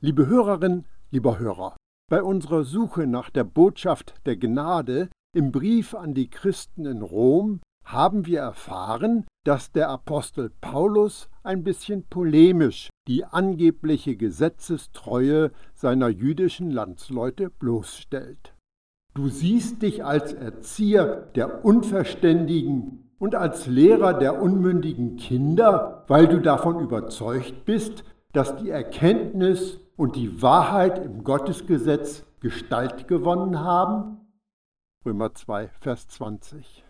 Liebe Hörerin, lieber Hörer, bei unserer Suche nach der Botschaft der Gnade im Brief an die Christen in Rom haben wir erfahren, dass der Apostel Paulus ein bisschen polemisch die angebliche Gesetzestreue seiner jüdischen Landsleute bloßstellt. Du siehst dich als Erzieher der Unverständigen und als Lehrer der unmündigen Kinder, weil du davon überzeugt bist, dass die Erkenntnis und die Wahrheit im Gottesgesetz Gestalt gewonnen haben? Römer 2, Vers 20.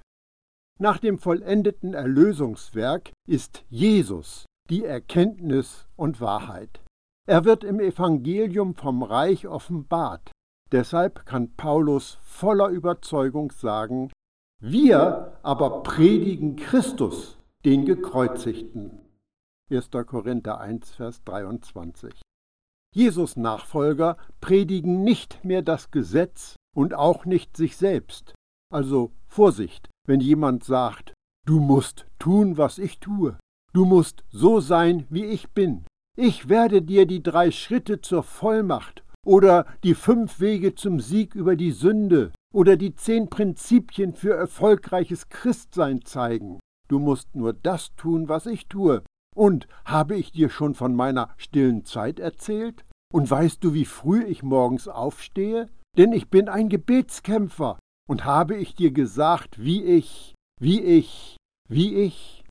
Nach dem vollendeten Erlösungswerk ist Jesus die Erkenntnis und Wahrheit. Er wird im Evangelium vom Reich offenbart. Deshalb kann Paulus voller Überzeugung sagen, wir aber predigen Christus, den Gekreuzigten. 1. Korinther 1, Vers 23. Jesus Nachfolger predigen nicht mehr das Gesetz und auch nicht sich selbst. Also Vorsicht, wenn jemand sagt, du musst tun, was ich tue, du musst so sein, wie ich bin. Ich werde dir die drei Schritte zur Vollmacht oder die fünf Wege zum Sieg über die Sünde oder die zehn Prinzipien für erfolgreiches Christsein zeigen. Du musst nur das tun, was ich tue. Und habe ich dir schon von meiner stillen Zeit erzählt? Und weißt du, wie früh ich morgens aufstehe? Denn ich bin ein Gebetskämpfer. Und habe ich dir gesagt, wie ich, wie ich, wie ich?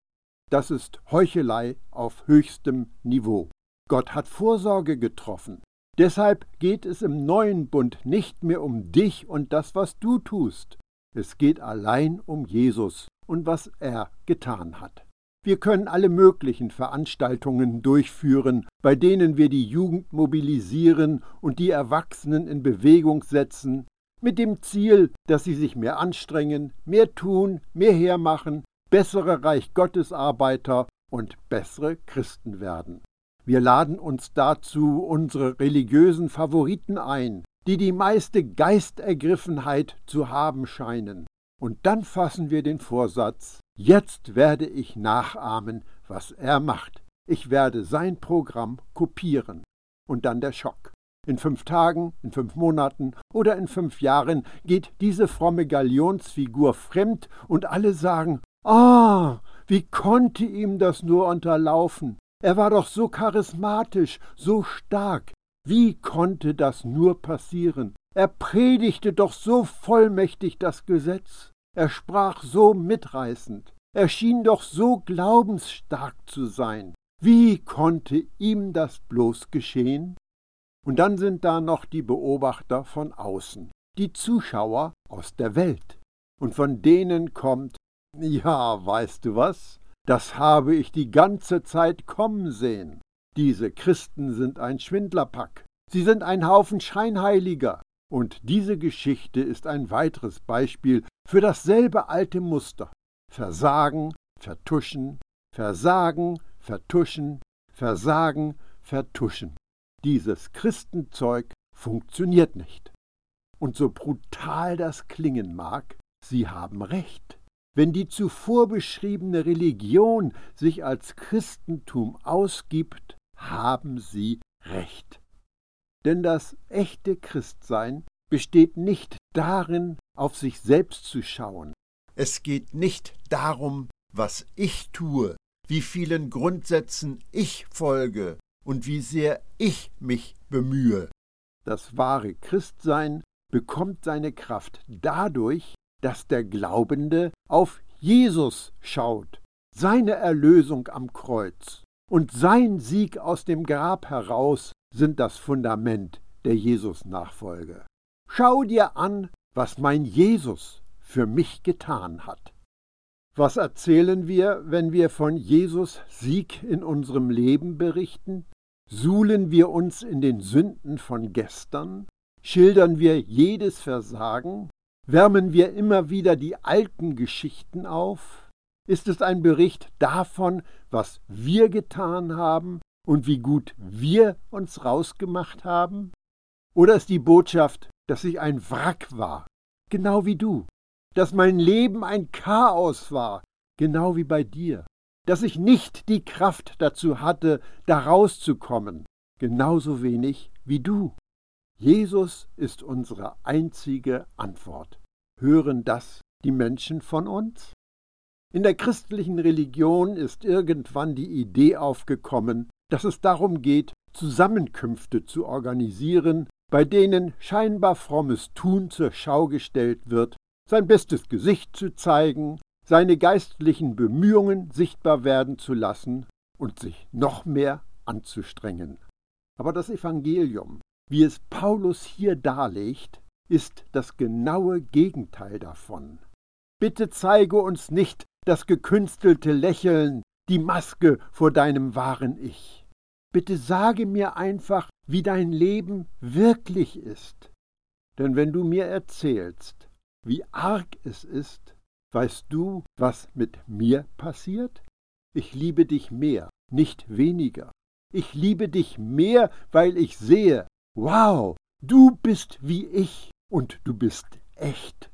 Das ist Heuchelei auf höchstem Niveau. Gott hat Vorsorge getroffen. Deshalb geht es im neuen Bund nicht mehr um dich und das, was du tust. Es geht allein um Jesus und was er getan hat. Wir können alle möglichen Veranstaltungen durchführen, bei denen wir die Jugend mobilisieren und die Erwachsenen in Bewegung setzen, mit dem Ziel, dass sie sich mehr anstrengen, mehr tun, mehr hermachen, bessere Reich Gottesarbeiter und bessere Christen werden. Wir laden uns dazu unsere religiösen Favoriten ein, die die meiste Geistergriffenheit zu haben scheinen. Und dann fassen wir den Vorsatz, Jetzt werde ich nachahmen, was er macht. Ich werde sein Programm kopieren. Und dann der Schock. In fünf Tagen, in fünf Monaten oder in fünf Jahren geht diese fromme Galionsfigur fremd und alle sagen, ah, wie konnte ihm das nur unterlaufen? Er war doch so charismatisch, so stark. Wie konnte das nur passieren? Er predigte doch so vollmächtig das Gesetz. Er sprach so mitreißend, er schien doch so glaubensstark zu sein. Wie konnte ihm das bloß geschehen? Und dann sind da noch die Beobachter von außen, die Zuschauer aus der Welt. Und von denen kommt, ja, weißt du was, das habe ich die ganze Zeit kommen sehen. Diese Christen sind ein Schwindlerpack. Sie sind ein Haufen Scheinheiliger. Und diese Geschichte ist ein weiteres Beispiel für dasselbe alte Muster. Versagen, vertuschen, versagen, vertuschen, versagen, vertuschen. Dieses Christenzeug funktioniert nicht. Und so brutal das klingen mag, Sie haben recht. Wenn die zuvor beschriebene Religion sich als Christentum ausgibt, haben Sie recht. Denn das echte Christsein besteht nicht darin, auf sich selbst zu schauen. Es geht nicht darum, was ich tue, wie vielen Grundsätzen ich folge und wie sehr ich mich bemühe. Das wahre Christsein bekommt seine Kraft dadurch, dass der Glaubende auf Jesus schaut, seine Erlösung am Kreuz und sein Sieg aus dem Grab heraus sind das Fundament der Jesus-Nachfolge. Schau dir an, was mein Jesus für mich getan hat. Was erzählen wir, wenn wir von Jesus Sieg in unserem Leben berichten? Suhlen wir uns in den Sünden von gestern? Schildern wir jedes Versagen? Wärmen wir immer wieder die alten Geschichten auf? Ist es ein Bericht davon, was wir getan haben und wie gut wir uns rausgemacht haben? Oder ist die Botschaft, dass ich ein Wrack war, genau wie du, dass mein Leben ein Chaos war, genau wie bei dir, dass ich nicht die Kraft dazu hatte, da rauszukommen, genauso wenig wie du. Jesus ist unsere einzige Antwort. Hören das die Menschen von uns? In der christlichen Religion ist irgendwann die Idee aufgekommen, dass es darum geht, Zusammenkünfte zu organisieren, bei denen scheinbar frommes Tun zur Schau gestellt wird, sein bestes Gesicht zu zeigen, seine geistlichen Bemühungen sichtbar werden zu lassen und sich noch mehr anzustrengen. Aber das Evangelium, wie es Paulus hier darlegt, ist das genaue Gegenteil davon. Bitte zeige uns nicht das gekünstelte Lächeln, die Maske vor deinem wahren Ich. Bitte sage mir einfach, wie dein Leben wirklich ist. Denn wenn du mir erzählst, wie arg es ist, weißt du, was mit mir passiert? Ich liebe dich mehr, nicht weniger. Ich liebe dich mehr, weil ich sehe, wow, du bist wie ich und du bist echt.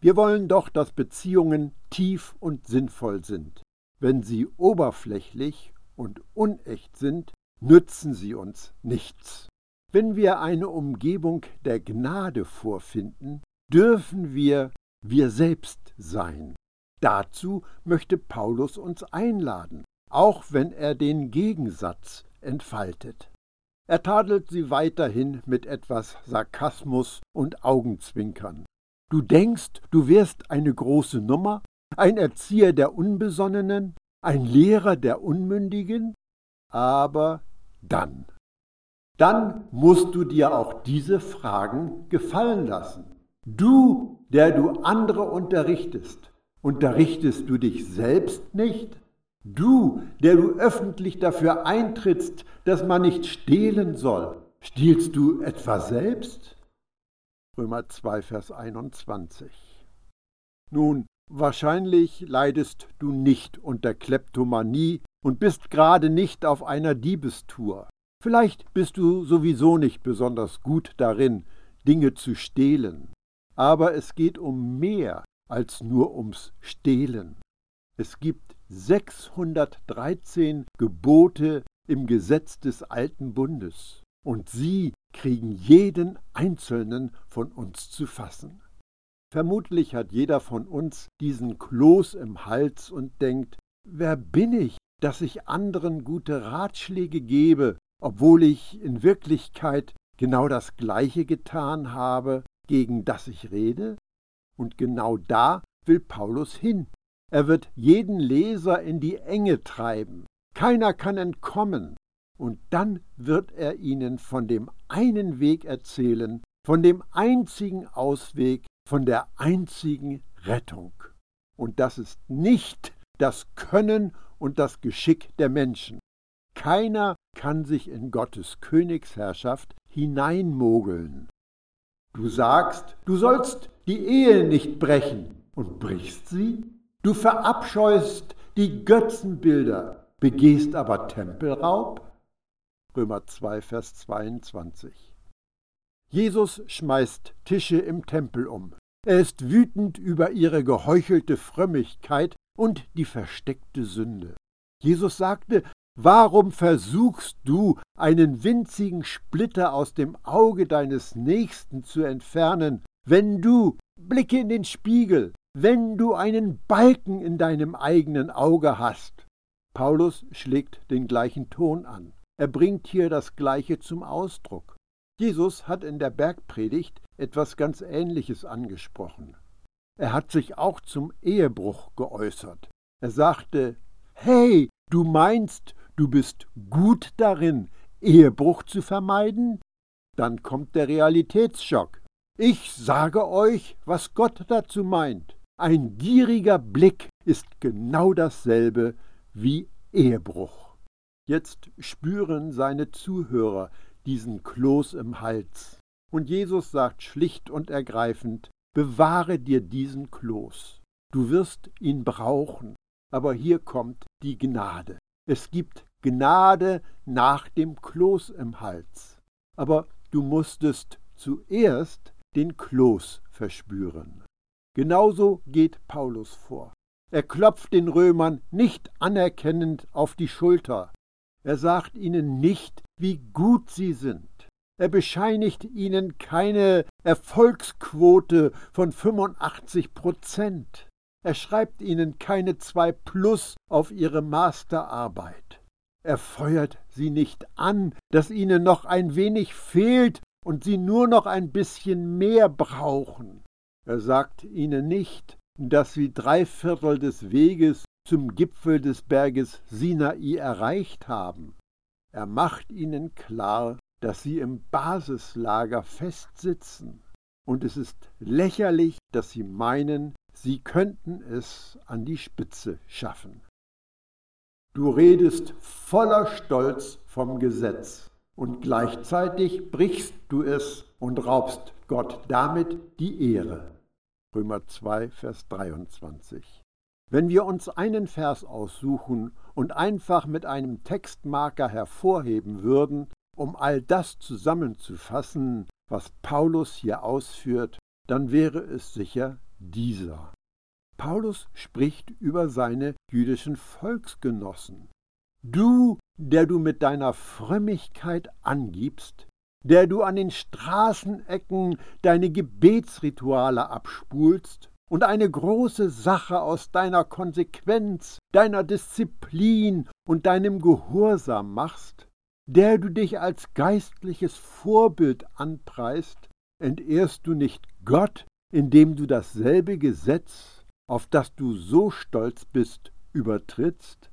Wir wollen doch, dass Beziehungen tief und sinnvoll sind. Wenn sie oberflächlich und unecht sind, nützen sie uns nichts. Wenn wir eine Umgebung der Gnade vorfinden, dürfen wir wir selbst sein. Dazu möchte Paulus uns einladen, auch wenn er den Gegensatz entfaltet. Er tadelt sie weiterhin mit etwas Sarkasmus und Augenzwinkern. Du denkst, du wärst eine große Nummer, ein Erzieher der Unbesonnenen, ein Lehrer der Unmündigen? Aber dann. Dann musst du dir auch diese Fragen gefallen lassen. Du, der du andere unterrichtest, unterrichtest du dich selbst nicht? Du, der du öffentlich dafür eintrittst, dass man nicht stehlen soll, stiehlst du etwa selbst? Römer 2, Vers 21. Nun, wahrscheinlich leidest du nicht unter Kleptomanie und bist gerade nicht auf einer Diebestour. Vielleicht bist du sowieso nicht besonders gut darin, Dinge zu stehlen. Aber es geht um mehr als nur ums Stehlen. Es gibt 613 Gebote im Gesetz des alten Bundes und sie kriegen jeden einzelnen von uns zu fassen. Vermutlich hat jeder von uns diesen Kloß im Hals und denkt, wer bin ich, dass ich anderen gute Ratschläge gebe, obwohl ich in Wirklichkeit genau das gleiche getan habe, gegen das ich rede? Und genau da will Paulus hin. Er wird jeden Leser in die Enge treiben. Keiner kann entkommen und dann wird er ihnen von dem einen Weg erzählen, von dem einzigen Ausweg, von der einzigen Rettung. Und das ist nicht das Können und das Geschick der Menschen. Keiner kann sich in Gottes Königsherrschaft hineinmogeln. Du sagst, du sollst die Ehe nicht brechen und brichst sie? Du verabscheust die Götzenbilder, begehst aber Tempelraub? Römer 2, Vers 22. Jesus schmeißt Tische im Tempel um. Er ist wütend über ihre geheuchelte Frömmigkeit und die versteckte Sünde. Jesus sagte, Warum versuchst du, einen winzigen Splitter aus dem Auge deines Nächsten zu entfernen, wenn du, blicke in den Spiegel, wenn du einen Balken in deinem eigenen Auge hast? Paulus schlägt den gleichen Ton an. Er bringt hier das Gleiche zum Ausdruck. Jesus hat in der Bergpredigt etwas ganz Ähnliches angesprochen. Er hat sich auch zum Ehebruch geäußert. Er sagte, Hey, du meinst, du bist gut darin, Ehebruch zu vermeiden? Dann kommt der Realitätsschock. Ich sage euch, was Gott dazu meint. Ein gieriger Blick ist genau dasselbe wie Ehebruch. Jetzt spüren seine Zuhörer diesen Kloß im Hals. Und Jesus sagt schlicht und ergreifend, bewahre dir diesen Kloß. Du wirst ihn brauchen. Aber hier kommt die Gnade. Es gibt Gnade nach dem Kloß im Hals. Aber du musstest zuerst den Kloß verspüren. Genauso geht Paulus vor. Er klopft den Römern nicht anerkennend auf die Schulter, Er sagt ihnen nicht, wie gut sie sind. Er bescheinigt ihnen keine Erfolgsquote von 85 Prozent. Er schreibt ihnen keine zwei Plus auf ihre Masterarbeit. Er feuert sie nicht an, dass ihnen noch ein wenig fehlt und sie nur noch ein bisschen mehr brauchen. Er sagt ihnen nicht, dass sie drei Viertel des Weges zum Gipfel des Berges Sinai erreicht haben. Er macht ihnen klar, dass sie im Basislager festsitzen. Und es ist lächerlich, dass sie meinen, sie könnten es an die Spitze schaffen. Du redest voller Stolz vom Gesetz und gleichzeitig brichst du es und raubst Gott damit die Ehre. Römer 2, Vers 23. Wenn wir uns einen Vers aussuchen und einfach mit einem Textmarker hervorheben würden, um all das zusammenzufassen, was Paulus hier ausführt, dann wäre es sicher dieser. Paulus spricht über seine jüdischen Volksgenossen. Du, der du mit deiner Frömmigkeit angibst, der du an den Straßenecken deine Gebetsrituale abspulst und eine große Sache aus deiner Konsequenz, deiner Disziplin und deinem Gehorsam machst, der du dich als geistliches Vorbild anpreist, entehrst du nicht Gott, indem du dasselbe Gesetz, auf das du so stolz bist, übertrittst?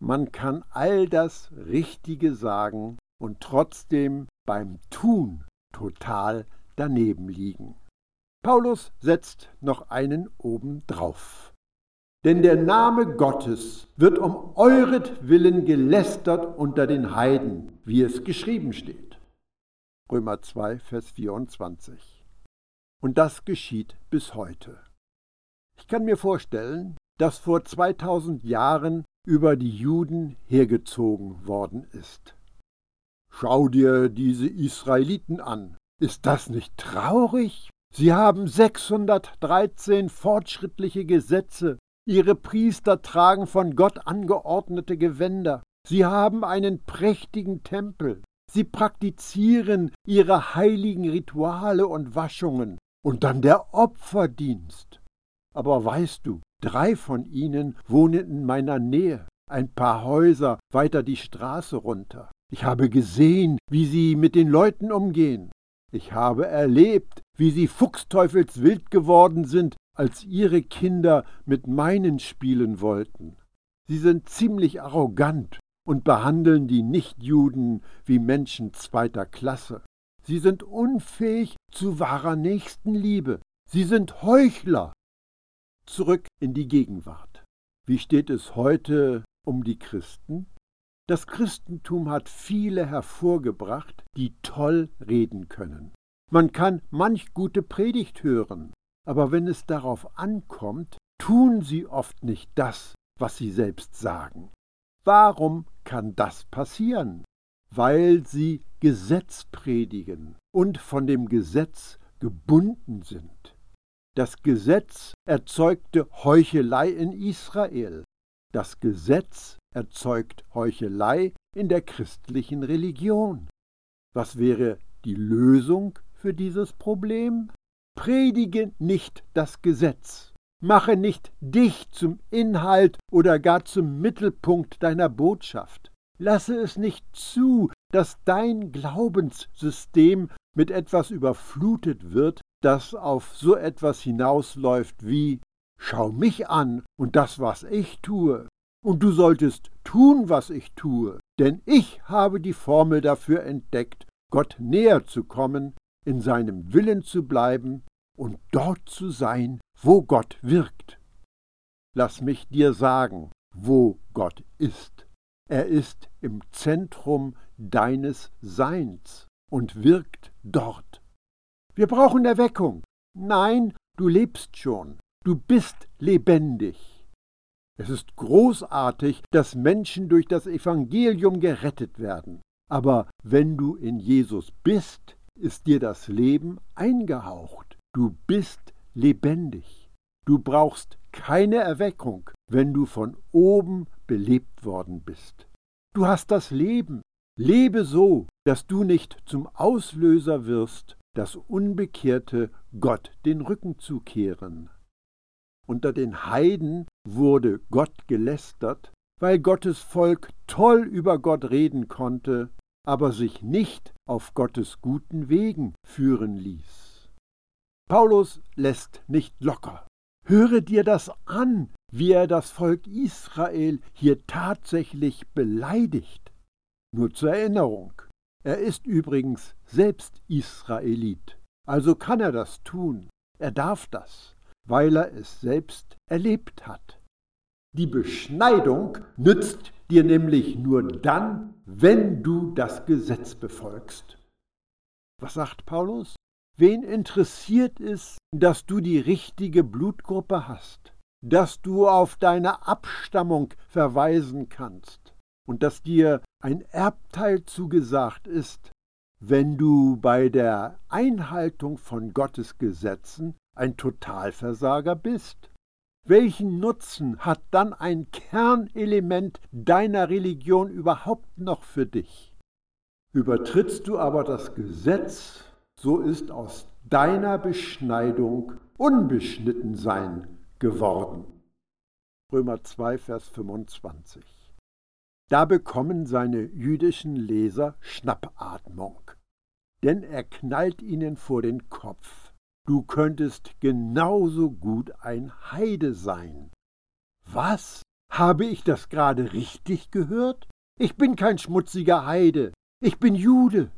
Man kann all das Richtige sagen und trotzdem beim Tun total daneben liegen. Paulus setzt noch einen oben drauf. Denn der Name Gottes wird um euretwillen gelästert unter den Heiden, wie es geschrieben steht. Römer 2, Vers 24. Und das geschieht bis heute. Ich kann mir vorstellen, dass vor 2000 Jahren über die Juden hergezogen worden ist. Schau dir diese Israeliten an. Ist das nicht traurig? Sie haben 613 fortschrittliche Gesetze, Ihre Priester tragen von Gott angeordnete Gewänder. Sie haben einen prächtigen Tempel. Sie praktizieren ihre heiligen Rituale und Waschungen. Und dann der Opferdienst. Aber weißt du, drei von ihnen wohnen in meiner Nähe, ein paar Häuser weiter die Straße runter. Ich habe gesehen, wie sie mit den Leuten umgehen. Ich habe erlebt, wie sie fuchsteufelswild geworden sind, als ihre Kinder mit meinen spielen wollten. Sie sind ziemlich arrogant und behandeln die Nichtjuden wie Menschen zweiter Klasse. Sie sind unfähig zu wahrer Nächstenliebe. Sie sind Heuchler. Zurück in die Gegenwart. Wie steht es heute um die Christen? Das Christentum hat viele hervorgebracht, die toll reden können. Man kann manch gute Predigt hören, aber wenn es darauf ankommt, tun sie oft nicht das, was sie selbst sagen. Warum kann das passieren? Weil sie Gesetz predigen und von dem Gesetz gebunden sind. Das Gesetz erzeugte Heuchelei in Israel. Das Gesetz erzeugt Heuchelei in der christlichen Religion. Was wäre die Lösung für dieses Problem? Predige nicht das Gesetz. Mache nicht dich zum Inhalt oder gar zum Mittelpunkt deiner Botschaft. Lasse es nicht zu, dass dein Glaubenssystem mit etwas überflutet wird, das auf so etwas hinausläuft wie Schau mich an und das, was ich tue. Und du solltest tun, was ich tue, denn ich habe die Formel dafür entdeckt, Gott näher zu kommen, in seinem Willen zu bleiben und dort zu sein, wo Gott wirkt. Lass mich dir sagen, wo Gott ist. Er ist im Zentrum deines Seins und wirkt dort. Wir brauchen Erweckung. Nein, du lebst schon. Du bist lebendig. Es ist großartig, dass Menschen durch das Evangelium gerettet werden. Aber wenn du in Jesus bist, ist dir das Leben eingehaucht. Du bist lebendig. Du brauchst keine Erweckung, wenn du von oben belebt worden bist. Du hast das Leben. Lebe so, dass du nicht zum Auslöser wirst, das Unbekehrte Gott den Rücken zu kehren. Unter den Heiden wurde Gott gelästert, weil Gottes Volk toll über Gott reden konnte, aber sich nicht auf Gottes guten Wegen führen ließ. Paulus lässt nicht locker. Höre dir das an, wie er das Volk Israel hier tatsächlich beleidigt. Nur zur Erinnerung, er ist übrigens selbst Israelit, also kann er das tun, er darf das, weil er es selbst erlebt hat. Die Beschneidung nützt dir nämlich nur dann, wenn du das Gesetz befolgst. Was sagt Paulus? Wen interessiert es, dass du die richtige Blutgruppe hast, dass du auf deine Abstammung verweisen kannst und dass dir ein Erbteil zugesagt ist, wenn du bei der Einhaltung von Gottes Gesetzen ein Totalversager bist? Welchen Nutzen hat dann ein Kernelement deiner Religion überhaupt noch für dich? Übertrittst du aber das Gesetz, so ist aus deiner Beschneidung Unbeschnittensein geworden. Römer 2, Vers 25. Da bekommen seine jüdischen Leser Schnappatmung, denn er knallt ihnen vor den Kopf. Du könntest genauso gut ein Heide sein. Was? Habe ich das gerade richtig gehört? Ich bin kein schmutziger Heide. Ich bin Jude.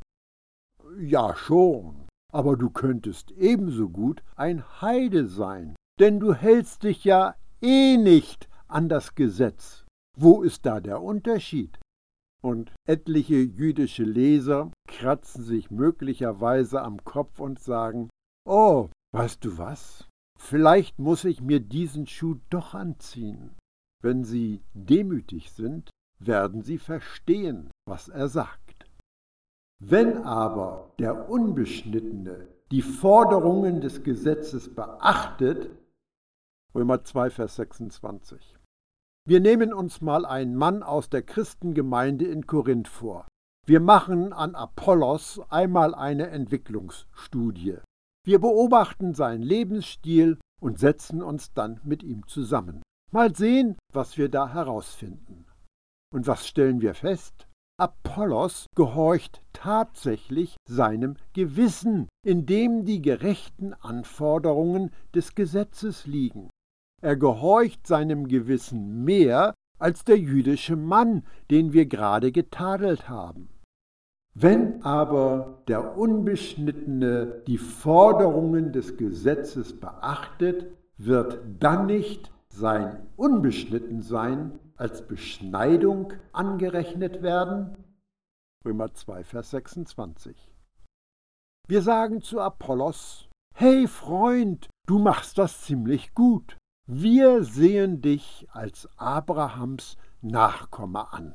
Ja schon, aber du könntest ebenso gut ein Heide sein, denn du hältst dich ja eh nicht an das Gesetz. Wo ist da der Unterschied? Und etliche jüdische Leser kratzen sich möglicherweise am Kopf und sagen, Oh, weißt du was? Vielleicht muss ich mir diesen Schuh doch anziehen. Wenn sie demütig sind, werden sie verstehen, was er sagt. Wenn aber der Unbeschnittene die Forderungen des Gesetzes beachtet, Römer 2, Vers 26. Wir nehmen uns mal einen Mann aus der Christengemeinde in Korinth vor. Wir machen an Apollos einmal eine Entwicklungsstudie. Wir beobachten seinen Lebensstil und setzen uns dann mit ihm zusammen. Mal sehen, was wir da herausfinden. Und was stellen wir fest? Apollos gehorcht tatsächlich seinem Gewissen, in dem die gerechten Anforderungen des Gesetzes liegen. Er gehorcht seinem Gewissen mehr als der jüdische Mann, den wir gerade getadelt haben. Wenn aber der Unbeschnittene die Forderungen des Gesetzes beachtet, wird dann nicht sein Unbeschnittensein als Beschneidung angerechnet werden? Römer 2, Vers 26. Wir sagen zu Apollos, Hey Freund, du machst das ziemlich gut. Wir sehen dich als Abrahams Nachkomme an.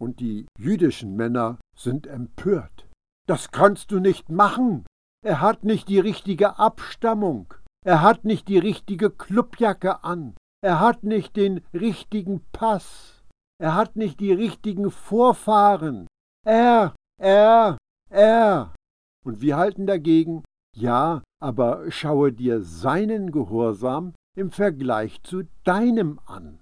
Und die jüdischen Männer sind empört. Das kannst du nicht machen. Er hat nicht die richtige Abstammung. Er hat nicht die richtige Clubjacke an. Er hat nicht den richtigen Pass. Er hat nicht die richtigen Vorfahren. Er, er, er. Und wir halten dagegen, ja, aber schaue dir seinen Gehorsam im Vergleich zu deinem an.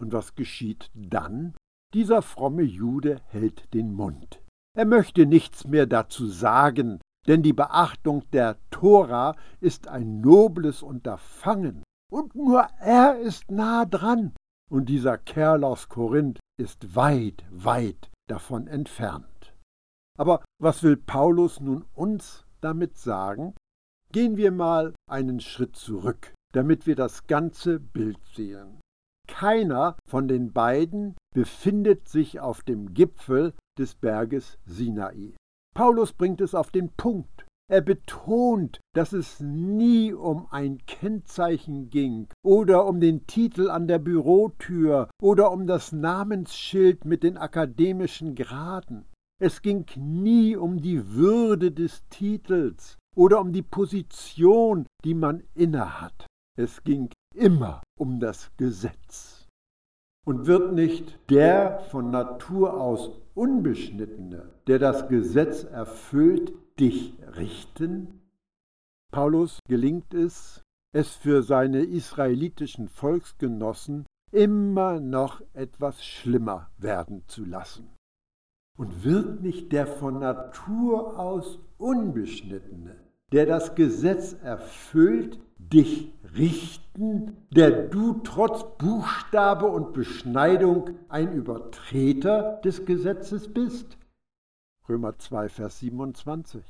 Und was geschieht dann? Dieser fromme Jude hält den Mund. Er möchte nichts mehr dazu sagen, denn die Beachtung der Tora ist ein nobles Unterfangen. Und nur er ist nah dran. Und dieser Kerl aus Korinth ist weit, weit davon entfernt. Aber was will Paulus nun uns damit sagen? Gehen wir mal einen Schritt zurück, damit wir das ganze Bild sehen. Keiner von den beiden befindet sich auf dem Gipfel des Berges Sinai. Paulus bringt es auf den Punkt. Er betont, dass es nie um ein Kennzeichen ging oder um den Titel an der Bürotür oder um das Namensschild mit den akademischen Graden. Es ging nie um die Würde des Titels oder um die Position, die man innehat. Es ging immer um das Gesetz. Und wird nicht der von Natur aus Unbeschnittene, der das Gesetz erfüllt, dich richten? Paulus gelingt es, es für seine israelitischen Volksgenossen immer noch etwas schlimmer werden zu lassen. Und wird nicht der von Natur aus Unbeschnittene, der das Gesetz erfüllt, dich richten, der du trotz Buchstabe und Beschneidung ein Übertreter des Gesetzes bist? Römer 2, Vers 27.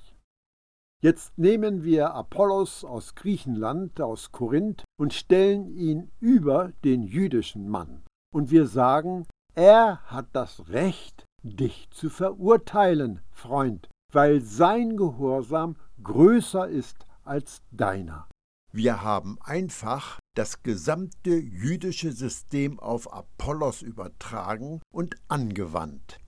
Jetzt nehmen wir Apollos aus Griechenland, aus Korinth, und stellen ihn über den jüdischen Mann. Und wir sagen, er hat das Recht, dich zu verurteilen, Freund, weil sein Gehorsam größer ist als deiner. Wir haben einfach das gesamte jüdische System auf Apollos übertragen und angewandt.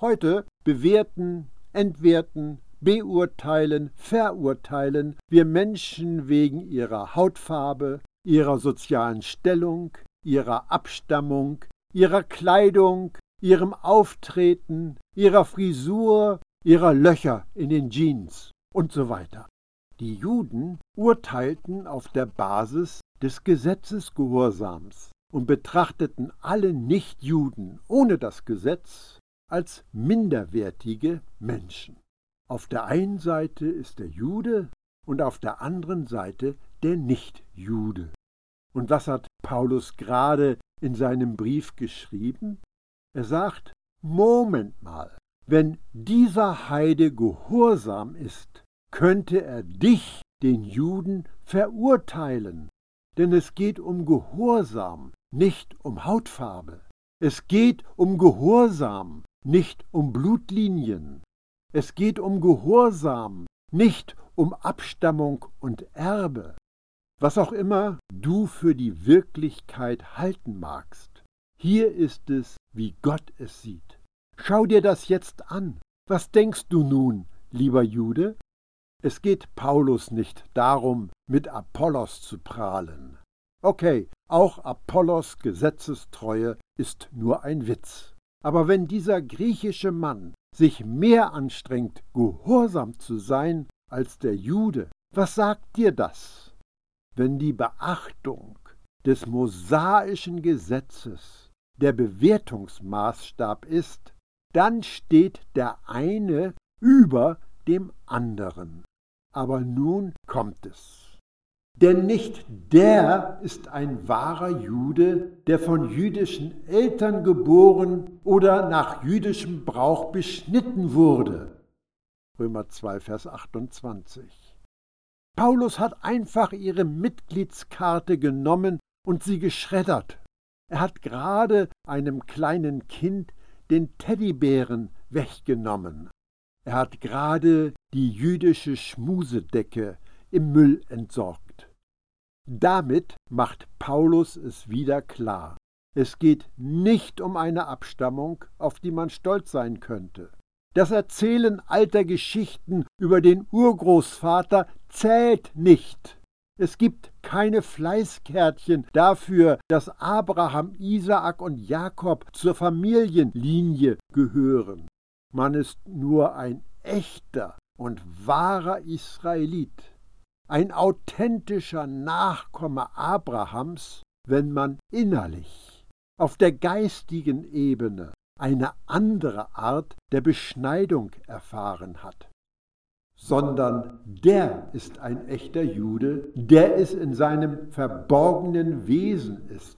Heute bewerten, entwerten, beurteilen, verurteilen wir Menschen wegen ihrer Hautfarbe, ihrer sozialen Stellung, ihrer Abstammung, ihrer Kleidung, ihrem Auftreten, ihrer Frisur, ihrer Löcher in den Jeans und so weiter. Die Juden urteilten auf der Basis des Gesetzesgehorsams und betrachteten alle Nichtjuden ohne das Gesetz als minderwertige Menschen. Auf der einen Seite ist der Jude und auf der anderen Seite der Nichtjude. Und was hat Paulus gerade in seinem Brief geschrieben? Er sagt, Moment mal, wenn dieser Heide gehorsam ist, könnte er dich, den Juden, verurteilen. Denn es geht um Gehorsam, nicht um Hautfarbe. Es geht um Gehorsam, nicht um Blutlinien. Es geht um Gehorsam, nicht um Abstammung und Erbe. Was auch immer du für die Wirklichkeit halten magst, hier ist es, wie Gott es sieht. Schau dir das jetzt an. Was denkst du nun, lieber Jude? Es geht Paulus nicht darum, mit Apollos zu prahlen. Okay, auch Apollos Gesetzestreue ist nur ein Witz. Aber wenn dieser griechische Mann sich mehr anstrengt, gehorsam zu sein als der Jude, was sagt dir das? Wenn die Beachtung des mosaischen Gesetzes der Bewertungsmaßstab ist, dann steht der eine über dem anderen. Aber nun kommt es. Denn nicht der ist ein wahrer Jude, der von jüdischen Eltern geboren oder nach jüdischem Brauch beschnitten wurde. Römer 2, Vers 28. Paulus hat einfach ihre Mitgliedskarte genommen und sie geschreddert. Er hat gerade einem kleinen Kind den Teddybären weggenommen. Er hat gerade die jüdische Schmusedecke im Müll entsorgt. Damit macht Paulus es wieder klar. Es geht nicht um eine Abstammung, auf die man stolz sein könnte. Das Erzählen alter Geschichten über den Urgroßvater zählt nicht. Es gibt keine Fleißkärtchen dafür, dass Abraham, Isaak und Jakob zur Familienlinie gehören. Man ist nur ein echter und wahrer Israelit, ein authentischer Nachkomme Abrahams, wenn man innerlich auf der geistigen Ebene eine andere Art der Beschneidung erfahren hat sondern der ist ein echter Jude, der es in seinem verborgenen Wesen ist.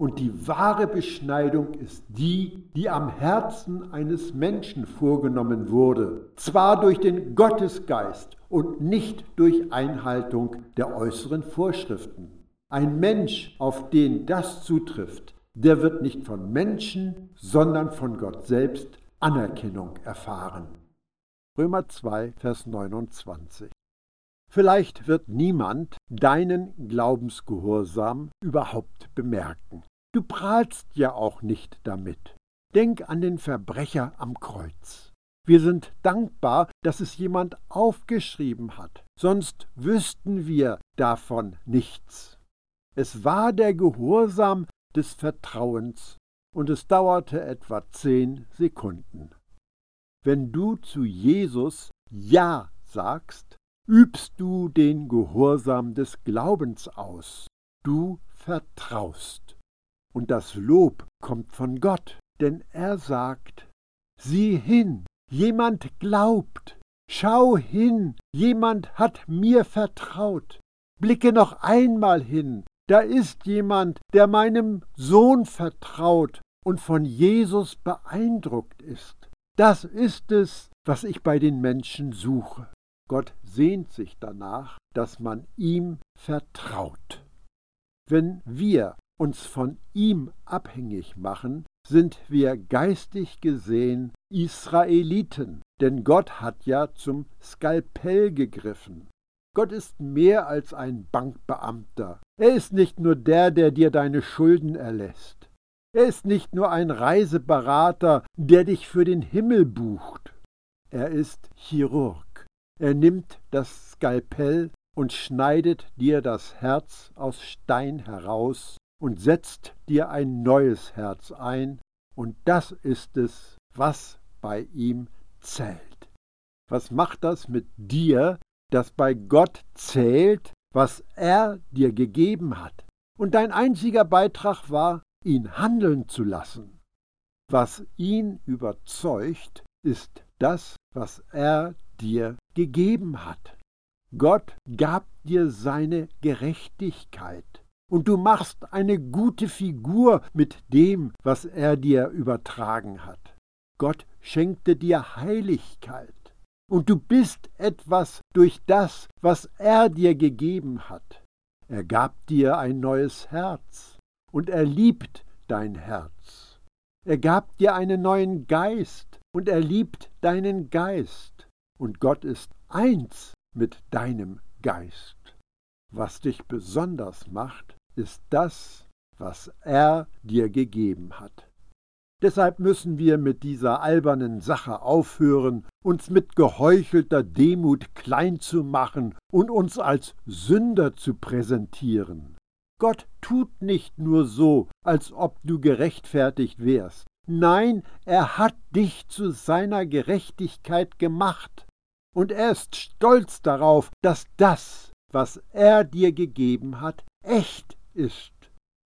Und die wahre Beschneidung ist die, die am Herzen eines Menschen vorgenommen wurde, zwar durch den Gottesgeist und nicht durch Einhaltung der äußeren Vorschriften. Ein Mensch, auf den das zutrifft, der wird nicht von Menschen, sondern von Gott selbst Anerkennung erfahren. Römer 2, Vers 29. Vielleicht wird niemand deinen Glaubensgehorsam überhaupt bemerken. Du prahlst ja auch nicht damit. Denk an den Verbrecher am Kreuz. Wir sind dankbar, dass es jemand aufgeschrieben hat, sonst wüssten wir davon nichts. Es war der Gehorsam des Vertrauens und es dauerte etwa zehn Sekunden. Wenn du zu Jesus Ja sagst, übst du den Gehorsam des Glaubens aus. Du vertraust. Und das Lob kommt von Gott, denn er sagt, sieh hin, jemand glaubt, schau hin, jemand hat mir vertraut, blicke noch einmal hin, da ist jemand, der meinem Sohn vertraut und von Jesus beeindruckt ist. Das ist es, was ich bei den Menschen suche. Gott sehnt sich danach, dass man ihm vertraut. Wenn wir uns von ihm abhängig machen, sind wir geistig gesehen Israeliten, denn Gott hat ja zum Skalpell gegriffen. Gott ist mehr als ein Bankbeamter. Er ist nicht nur der, der dir deine Schulden erlässt. Er ist nicht nur ein Reiseberater, der dich für den Himmel bucht. Er ist Chirurg. Er nimmt das Skalpell und schneidet dir das Herz aus Stein heraus und setzt dir ein neues Herz ein, und das ist es, was bei ihm zählt. Was macht das mit dir, dass bei Gott zählt, was er dir gegeben hat? Und dein einziger Beitrag war, ihn handeln zu lassen. Was ihn überzeugt, ist das, was er dir gegeben hat. Gott gab dir seine Gerechtigkeit und du machst eine gute Figur mit dem, was er dir übertragen hat. Gott schenkte dir Heiligkeit und du bist etwas durch das, was er dir gegeben hat. Er gab dir ein neues Herz und er liebt dein Herz. Er gab dir einen neuen Geist und er liebt deinen Geist. Und Gott ist eins mit deinem Geist. Was dich besonders macht, ist das, was er dir gegeben hat. Deshalb müssen wir mit dieser albernen Sache aufhören, uns mit geheuchelter Demut klein zu machen und uns als Sünder zu präsentieren. Gott tut nicht nur so, als ob du gerechtfertigt wärst. Nein, er hat dich zu seiner Gerechtigkeit gemacht und er ist stolz darauf, dass das, was er dir gegeben hat, echt ist.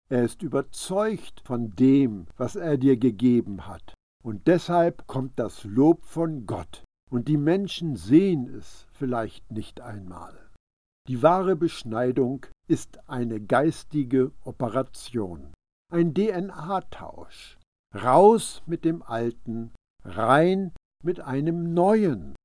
Er ist überzeugt von dem, was er dir gegeben hat. Und deshalb kommt das Lob von Gott. Und die Menschen sehen es vielleicht nicht einmal. Die wahre Beschneidung ist eine geistige Operation, ein DNA-Tausch. Raus mit dem Alten, rein mit einem Neuen.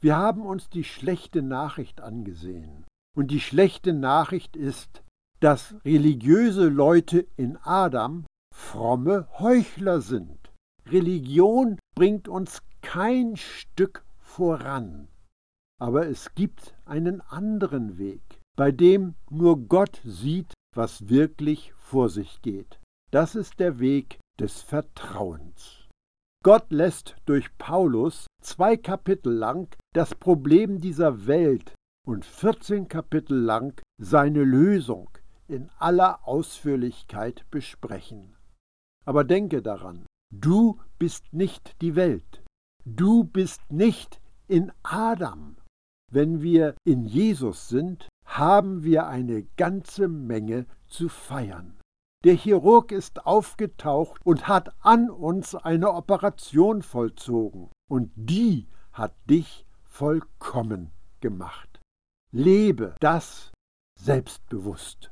Wir haben uns die schlechte Nachricht angesehen. Und die schlechte Nachricht ist, dass religiöse Leute in Adam fromme Heuchler sind. Religion bringt uns kein Stück voran. Aber es gibt einen anderen Weg, bei dem nur Gott sieht, was wirklich vor sich geht. Das ist der Weg des Vertrauens. Gott lässt durch Paulus zwei Kapitel lang das Problem dieser Welt und 14 Kapitel lang seine Lösung in aller Ausführlichkeit besprechen. Aber denke daran, du bist nicht die Welt, du bist nicht in Adam. Wenn wir in Jesus sind, haben wir eine ganze Menge zu feiern. Der Chirurg ist aufgetaucht und hat an uns eine Operation vollzogen, und die hat dich vollkommen gemacht. Lebe das selbstbewusst.